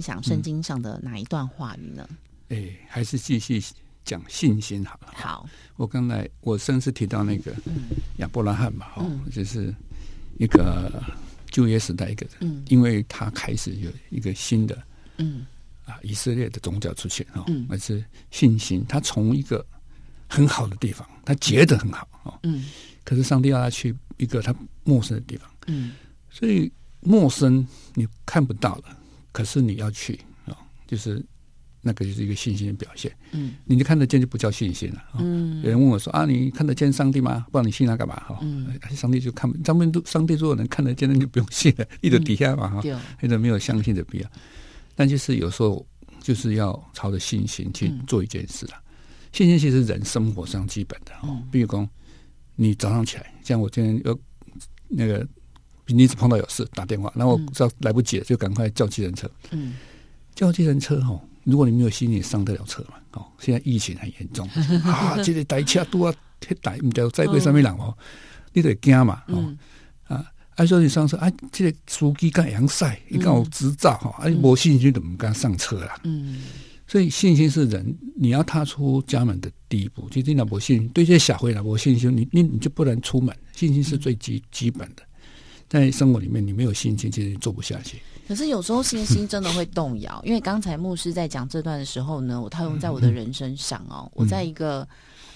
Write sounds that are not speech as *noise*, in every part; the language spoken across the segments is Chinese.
分享圣经上的哪一段话语呢？哎，还是继续讲信心好了。好，我刚才我上次提到那个亚伯拉罕嘛，哈，就是一个旧约时代一个人，因为他开始有一个新的，嗯。啊，以色列的宗教出现哈，而是信心，他从一个很好的地方，他觉得很好哦，嗯，可是上帝要他去一个他陌生的地方，嗯，所以。陌生你看不到了，可是你要去啊，就是那个就是一个信心的表现。嗯，你就看得见就不叫信心了。嗯，有人问我说啊，你看得见上帝吗？不然你信他干嘛？哈，嗯，上帝就看，上面都上帝如果能看得见，那就不用信了，一直底下嘛哈，一直没有相信的必要。但就是有时候就是要朝着信心去做一件事了。信心其实人生活上基本的哦，比如说你早上起来，像我今天要那个。你只碰到有事打电话，然后知道来不及了，就赶快叫计程车。嗯，叫计程车哦，如果你没有心，理上得了车嘛？哦，现在疫情很严重 *laughs* 啊，这个台车都要贴台，唔知在柜上面人哦，你得惊嘛？哦啊，按说你上车，啊，这个司机干阳晒，你讲我执照哈，啊，没信心怎么敢上车啦？嗯，所以信心是人你要踏出家门的第一步。其实你没信心，对这些小孩啦没信心，你你你就不能出门。信心是最基基本的。在生活里面，你没有信心，其实做不下去。可是有时候信心真的会动摇，*laughs* 因为刚才牧师在讲这段的时候呢，我套用在我的人身上哦，我在一个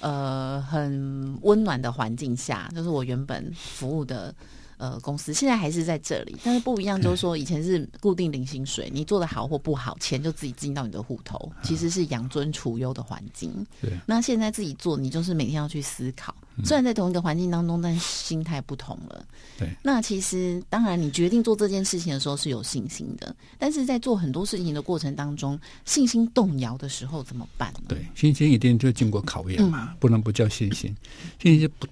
呃很温暖的环境下，就是我原本服务的。呃，公司现在还是在这里，但是不一样，就是说以前是固定领薪水，你做的好或不好，钱就自己进到你的户头，其实是养尊处优的环境。对，那现在自己做，你就是每天要去思考，虽然在同一个环境当中，但心态不同了。对，那其实当然，你决定做这件事情的时候是有信心的，但是在做很多事情的过程当中，信心动摇的时候怎么办？对，信心一定就经过考验嘛，不能不叫信心，信心不。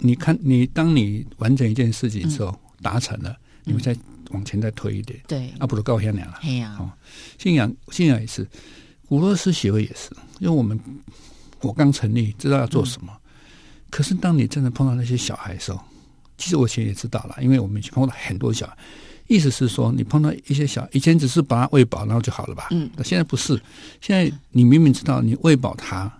你看，你当你完成一件事情之后达成了，你们再往前再推一点，对，啊，不如高兴点了。哎呀，哦，信仰信仰也是，古罗斯协会也是，因为我们我刚成立，知道要做什么，可是当你真的碰到那些小孩的时候，其实我以前也知道了，因为我们碰到很多小孩，意思是说，你碰到一些小，以前只是把他喂饱，然后就好了吧？嗯，那现在不是，现在你明明知道你喂饱他，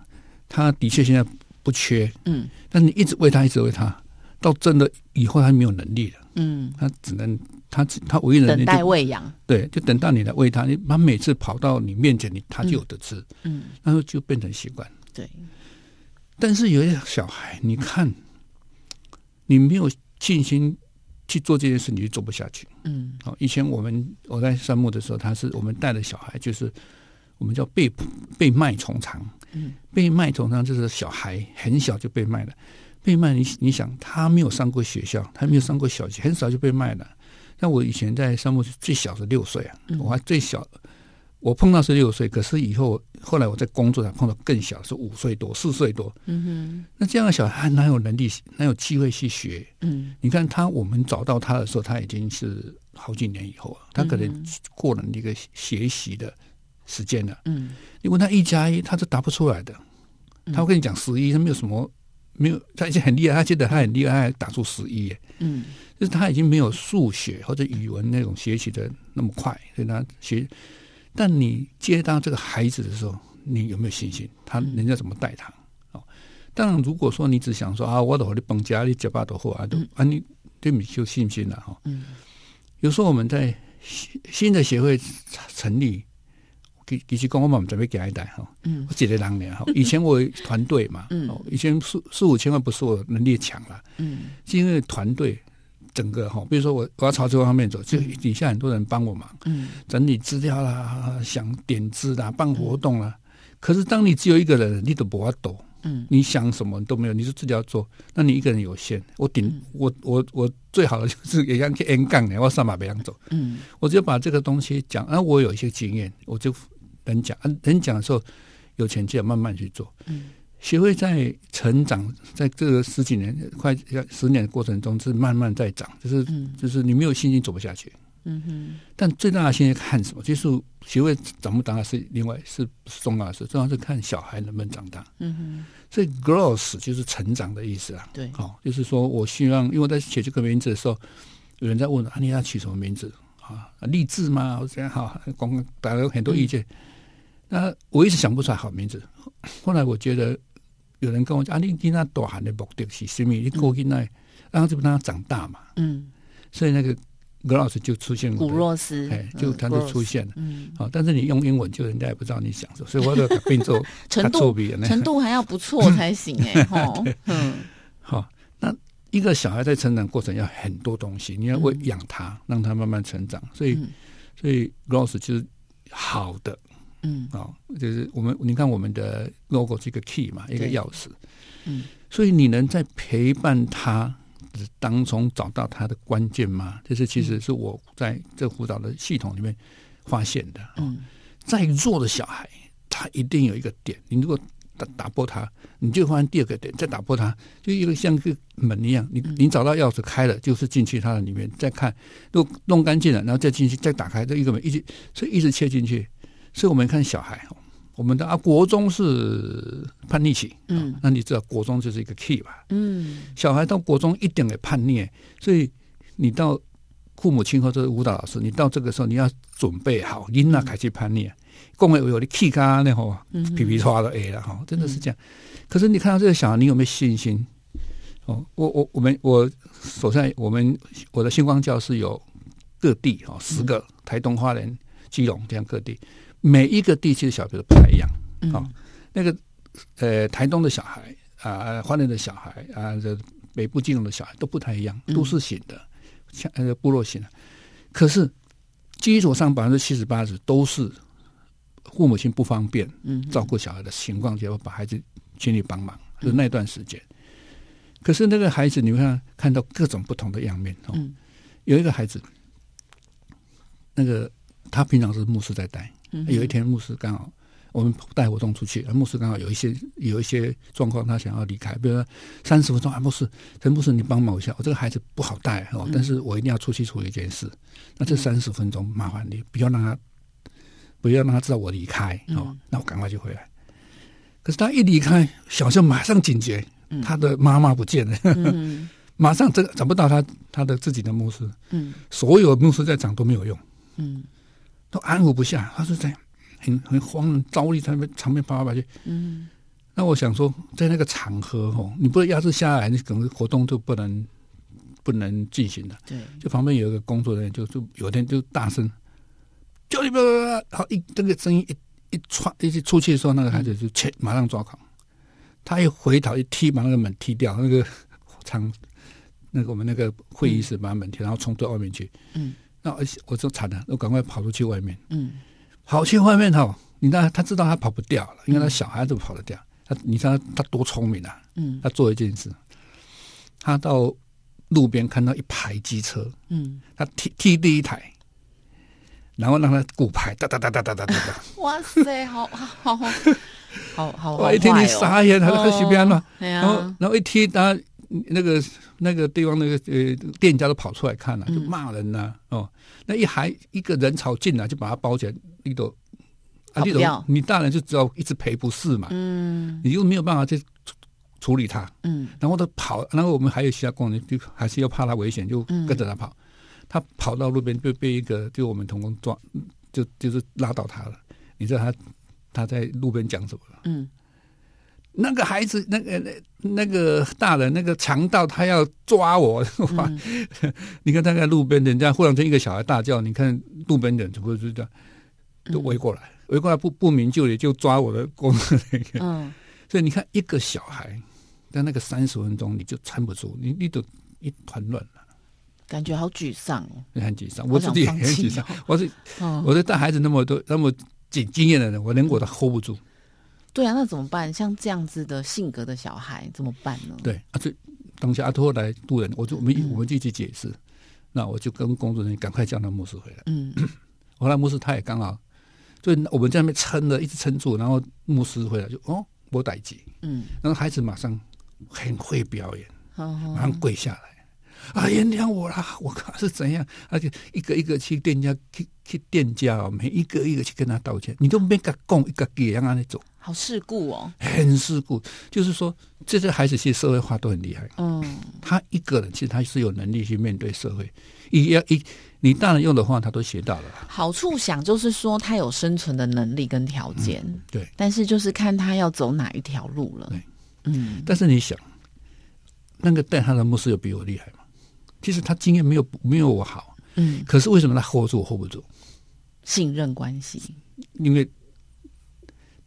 他的确现在。不缺，嗯，但你一直喂他，一直喂他，到真的以后他没有能力了，嗯，他只能他他唯一能等待喂养，对，就等到你来喂他，你他每次跑到你面前，你他就有的吃，嗯，然后就变成习惯，对。但是有些小孩，你看，你没有信心去做这件事，你就做不下去，嗯。好，以前我们我在山木的时候，他是我们带的小孩，就是我们叫被被卖从长。嗯，被卖通常就是小孩很小就被卖了，被卖你你想他没有上过学校，他没有上过小学，很少就被卖了。那我以前在沙漠最小是六岁啊，我还最小，我碰到是六岁，可是以后后来我在工作上碰到更小是五岁多四岁多。嗯哼，那这样的小孩哪有能力哪有机会去学？嗯，你看他我们找到他的时候，他已经是好几年以后了，他可能过了那个学习的。时间了，嗯，你问他一加一，他是答不出来的。他会跟你讲十一，他没有什么，没有，他已经很厉害，他觉得他很厉害，打出十一，嗯，就是他已经没有数学或者语文那种学习的那么快，所以他学。但你接到这个孩子的时候，你有没有信心？他人家怎么带他？哦，当然，如果说你只想说啊，我的和你绑架，你结巴的货啊，都啊，你对你就信心了哈。嗯，有时候我们在新新的协会成立。其其实讲我嘛唔准备给一代哈，嗯，我一个人呢哈，以前我团队嘛，*laughs* 嗯，以前四四五千万不是我能力强了，嗯，是因为团队整个哈，比如说我我要朝这个方面走，就底下很多人帮我忙，嗯，整理资料啦，想点子啦，办活动啦，可是当你只有一个人，你都不要抖。嗯，你想什么都没有，你就自己要做，那你一个人有限。我顶我我我最好的就是也想去 N 杠的，我上马别样走。嗯，我就把这个东西讲，啊，我有一些经验，我就能讲。能讲的时候，有钱就要慢慢去做。嗯，学会在成长，在这个十几年快要十年的过程中，是慢慢在长，就是就是你没有信心走不下去。嗯哼，但最大的信心看什么？就是学会长不长大是另外是重要的事，重要是看小孩能不能长大。嗯哼，所以 growth 就是成长的意思啊。对，好，就是说我希望，因为我在写这个名字的时候，有人在问啊，你要取什么名字啊？励志吗？或者哈，光大家有很多意见。那我一直想不出来好名字。后来我觉得有人跟我讲啊，你你那大汉的目的是什么？你过去那，然后就让他长大嘛。嗯，所以那个。格老师就出现了，古若斯，哎，就他就出现了，嗯，好，但是你用英文，就人家也不知道你想什么，所以我都并做 *laughs* 程度程度还要不错才行哎，*laughs* 哈，嗯，好，那一个小孩在成长过程要很多东西，你要喂养他，让他慢慢成长，所以，所以格老师就是好的，嗯，啊，就是我们你看我们的 logo 是一个 key 嘛，一个钥匙，嗯，所以你能在陪伴他。当中找到他的关键吗？这是其实是我在这辅导的系统里面发现的。嗯，再弱的小孩，他一定有一个点。你如果打打破他，你就发现第二个点，再打破他，就一个像个门一样。你你找到钥匙开了，就是进去他的里面，再看都弄干净了，然后再进去，再打开这一个门，一直所以一直切进去。所以我们看小孩哦。我们的啊，国中是叛逆期，嗯，那你知道国中就是一个 key 吧？嗯，小孩到国中一点的叛逆，所以你到父母亲或者舞蹈老师，你到这个时候你要准备好，因那开始叛逆，共为有的 key 咖那吼，皮皮抓的 A 了哈，真的是这样。可是你看到这个小孩，你有没有信心？哦，我我我们我手上我们我的星光教室有各地哈，十个台东花莲基隆这样各地。每一个地区的小朋友不太一样，啊，那个呃，台东的小孩啊，花莲的小孩啊，这北部金融的小孩都不太一样，都市型的，像呃部落型的。可是基础上百分之七十八十都是父母亲不方便照顾小孩的情况，就把孩子请你帮忙，就那段时间。可是那个孩子，你会看看到各种不同的样面哦。有一个孩子，那个他平常是牧师在带。有一天，牧师刚好我们带活动出去，牧师刚好有一些有一些状况，他想要离开，比如说三十分钟，啊，牧师，陈牧师，你帮忙一下，我这个孩子不好带哦，但是我一定要出去处理一件事，那这三十分钟麻烦你不要让他不要让他知道我离开哦，那我赶快就回来。可是他一离开，小象马上警觉，他的妈妈不见了，*laughs* 马上这个找不到他他的自己的牧师，嗯，所有牧师在场都没有用，嗯。都安抚不下，他是在很很慌，着力在那边场面跑来跑去。嗯，那我想说，在那个场合哦，你不能压制下来，你可能活动就不能不能进行了。对，就旁边有一个工作人员，就就有一天就大声叫你不要不要，好一这个声音一一窜一出去的时候，那个孩子就切马上抓狂，他一回头一踢，把那个门踢掉，那个场那个我们那个会议室把门踢，然后冲到外面去。嗯。那我就惨了，我赶快跑出去外面。嗯，跑去外面哈，你那他知道他跑不掉了，因为他小孩子跑得掉。他你知道他多聪明啊？嗯，他做一件事，他到路边看到一排机车，嗯，他踢踢第一台，然后让他鼓牌，哒哒哒哒哒哒哒哒。哇塞，好好好好好，*laughs* 我一听你傻眼，他说随便了，然后然后一踢他。那个那个地方那个呃店家都跑出来看了，就骂人呐哦，那一还一个人潮进来就把他包起来，你都啊，你你大人就只要一直赔不是嘛，嗯，你又没有办法去处理他，嗯，然后他跑，然后我们还有其他工人就还是要怕他危险，就跟着他跑，他跑到路边就被一个就我们童工抓，就就是拉倒他了，你知道他他在路边讲什么了？嗯。那个孩子，那个那那个大人，那个强盗，他要抓我，*laughs* 你看他在路边，人家忽然间一个小孩大叫，你看路边人怎么就这样都围过来，围过来不不明就里就抓我的工那个。*laughs* 嗯，所以你看一个小孩，在那个三十分钟你就撑不住，你你都一团乱了，感觉好沮丧哦，很沮丧。我自己也很沮丧，我是我是带孩子那么多那么经经验的人，我连我都 hold 不住。对啊，那怎么办？像这样子的性格的小孩怎么办呢？对啊，这当下阿托来渡人，我就我们我们就去解释。那我就跟工作人员赶快叫那牧师回来。嗯，*clears throat* 后来牧师他也刚好，所以我们在那边撑了，一直撑住，然后牧师回来就哦，我逮鸡。嗯，然后孩子马上很会表演，马上跪下来，啊，原谅我啦，我靠是怎样？而且一个一个去店家去去店家哦，每一个一个去跟他道歉，你都没敢讲一个给让他走。好世故哦，很世故，就是说，这些孩子其实社会化都很厉害。嗯，他一个人其实他是有能力去面对社会。一要一，你大人用的话，他都学到了。好处想就是说，他有生存的能力跟条件。对，但是就是看他要走哪一条路了。对，嗯。但是你想，那个带他的牧师有比我厉害吗？其实他经验没有没有我好。嗯。可是为什么他 hold 住 hold 不住？信任关系。因为。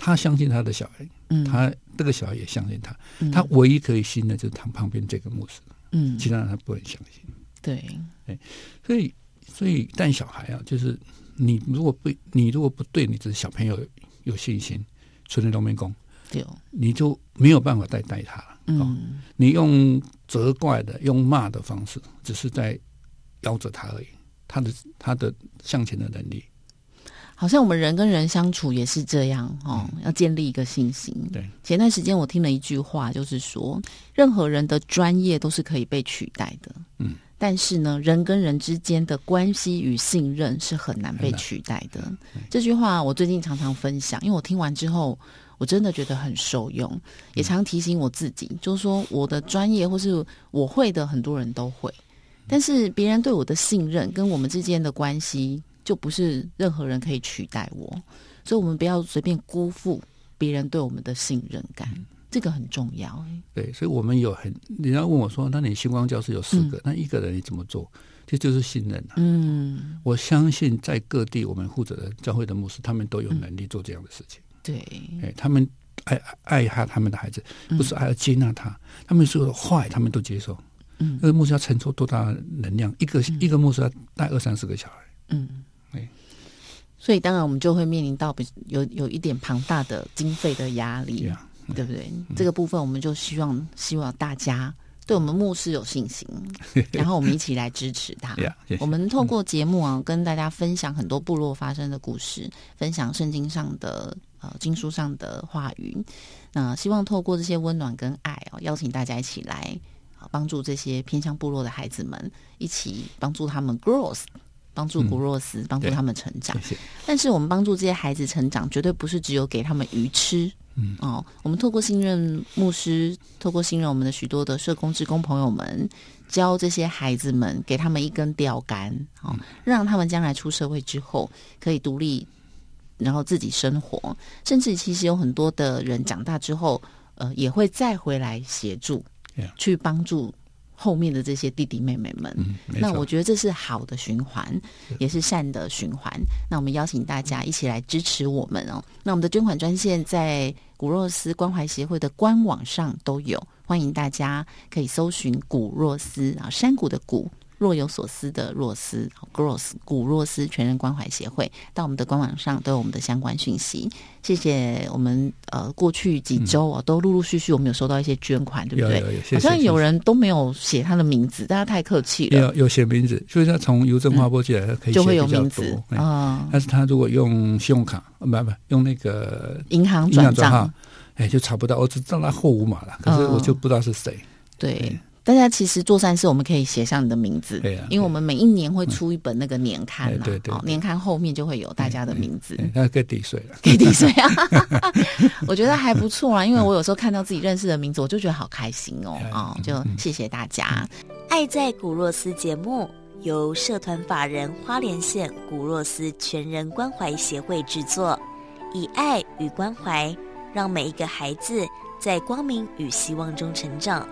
他相信他的小孩，嗯，他这个小孩也相信他，他唯一可以信的就是他旁边这个牧师，嗯，其他人他不能相信。对，哎，所以所以带小孩啊，就是你如果不你如果不对你这小朋友有信心，纯人都没功，对，你就没有办法再带他了。嗯，你用责怪的、用骂的方式，只是在夭折他而已，他的他的向前的能力。好像我们人跟人相处也是这样哦，要建立一个信心。对，前段时间我听了一句话，就是说，任何人的专业都是可以被取代的。嗯，但是呢，人跟人之间的关系与信任是很难被取代的。这句话我最近常常分享，因为我听完之后，我真的觉得很受用，也常提醒我自己，就是说，我的专业或是我会的，很多人都会，但是别人对我的信任跟我们之间的关系。就不是任何人可以取代我，所以我们不要随便辜负别人对我们的信任感，这个很重要。对，所以我们有很，人家问我说：“那你星光教室有四个，那一个人你怎么做？”这就是信任嗯，我相信在各地我们负责的教会的牧师，他们都有能力做这样的事情。对，哎，他们爱爱他他们的孩子，不是爱要接纳他，他们说的坏他们都接受。嗯，那个牧师要承受多大能量？一个一个牧师要带二三十个小孩。嗯。所以当然我们就会面临到比有有一点庞大的经费的压力，对不对？这个部分我们就希望希望大家对我们牧师有信心，*laughs* 然后我们一起来支持他。我们透过节目啊，跟大家分享很多部落发生的故事，分享圣经上的呃经书上的话语。那希望透过这些温暖跟爱哦，邀请大家一起来帮助这些偏向部落的孩子们，一起帮助他们 growth。帮助古若斯，帮助他们成长。但是我们帮助这些孩子成长，绝对不是只有给他们鱼吃。嗯哦，我们透过信任牧师，透过信任我们的许多的社工职工朋友们，教这些孩子们，给他们一根钓竿，哦，让他们将来出社会之后可以独立，然后自己生活。甚至其实有很多的人长大之后，呃，也会再回来协助，去帮助。后面的这些弟弟妹妹们，那我觉得这是好的循环，也是善的循环。那我们邀请大家一起来支持我们哦。那我们的捐款专线在古若斯关怀协会的官网上都有，欢迎大家可以搜寻古若斯啊，山谷的谷。若有所思的若思，Gross 古若思全人关怀协会，到我们的官网上都有我们的相关讯息。谢谢我们呃，过去几周啊，都陆陆续续我们有收到一些捐款，对不对？好像有人都没有写他的名字，大家太客气了。有有写名字，所以他从邮政划拨进来可以就会有名字啊。但是他如果用信用卡，不不用那个银行转账，哎，就查不到。我只知道他后五码了，可是我就不知道是谁。对。大家其实做善事，我们可以写上你的名字，对因为我们每一年会出一本那个年刊嘛，对对，年刊后面就会有大家的名字，那给抵税。了，给抵税啊，*laughs* *laughs* 我觉得还不错啊，因为我有时候看到自己认识的名字，我就觉得好开心哦，啊，就谢谢大家。爱在古若斯节目由社团法人花莲县古若斯全人关怀协会制作，以爱与关怀，让每一个孩子在光明与希望中成长。